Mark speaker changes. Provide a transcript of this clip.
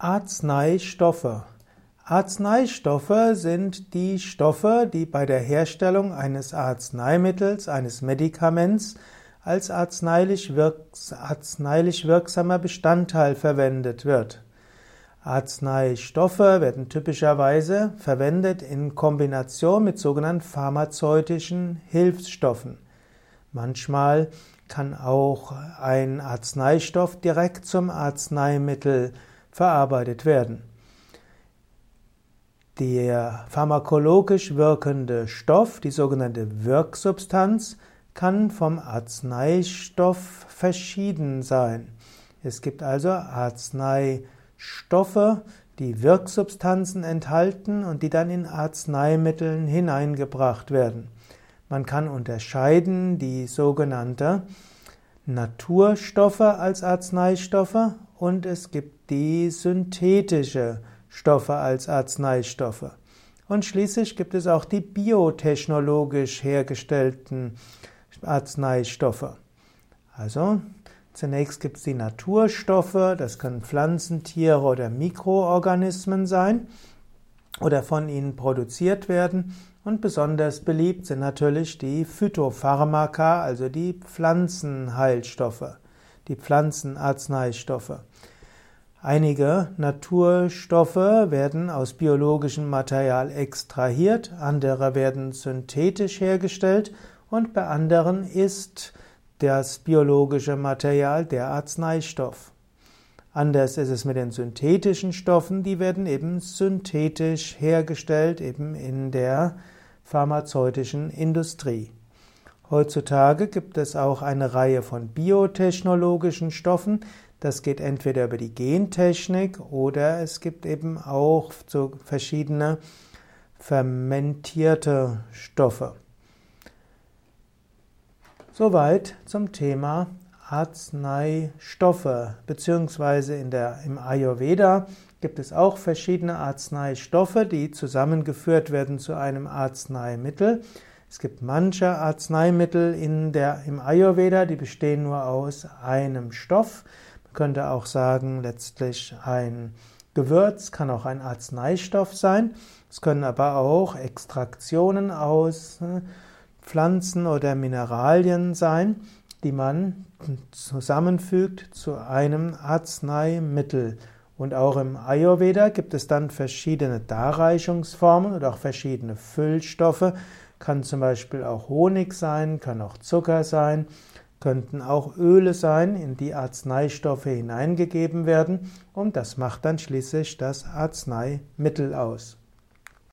Speaker 1: Arzneistoffe. Arzneistoffe sind die Stoffe, die bei der Herstellung eines Arzneimittels, eines Medikaments als arzneilich, wirks arzneilich wirksamer Bestandteil verwendet wird. Arzneistoffe werden typischerweise verwendet in Kombination mit sogenannten pharmazeutischen Hilfsstoffen. Manchmal kann auch ein Arzneistoff direkt zum Arzneimittel verarbeitet werden. Der pharmakologisch wirkende Stoff, die sogenannte Wirksubstanz, kann vom Arzneistoff verschieden sein. Es gibt also Arzneistoffe, die Wirksubstanzen enthalten und die dann in Arzneimitteln hineingebracht werden. Man kann unterscheiden die sogenannte Naturstoffe als Arzneistoffe und es gibt die synthetische Stoffe als Arzneistoffe. Und schließlich gibt es auch die biotechnologisch hergestellten Arzneistoffe. Also zunächst gibt es die Naturstoffe, das können Pflanzen, Tiere oder Mikroorganismen sein oder von ihnen produziert werden. Und besonders beliebt sind natürlich die Phytopharmaka, also die Pflanzenheilstoffe, die Pflanzenarzneistoffe. Einige Naturstoffe werden aus biologischem Material extrahiert, andere werden synthetisch hergestellt und bei anderen ist das biologische Material der Arzneistoff. Anders ist es mit den synthetischen Stoffen, die werden eben synthetisch hergestellt, eben in der pharmazeutischen Industrie. Heutzutage gibt es auch eine Reihe von biotechnologischen Stoffen, das geht entweder über die Gentechnik oder es gibt eben auch so verschiedene fermentierte Stoffe. Soweit zum Thema Arzneistoffe, beziehungsweise in der, im Ayurveda gibt es auch verschiedene Arzneistoffe, die zusammengeführt werden zu einem Arzneimittel. Es gibt manche Arzneimittel in der, im Ayurveda, die bestehen nur aus einem Stoff könnte auch sagen, letztlich ein Gewürz kann auch ein Arzneistoff sein. Es können aber auch Extraktionen aus äh, Pflanzen oder Mineralien sein, die man zusammenfügt zu einem Arzneimittel. Und auch im Ayurveda gibt es dann verschiedene Darreichungsformen oder auch verschiedene Füllstoffe. Kann zum Beispiel auch Honig sein, kann auch Zucker sein könnten auch Öle sein, in die Arzneistoffe hineingegeben werden und das macht dann schließlich das Arzneimittel aus.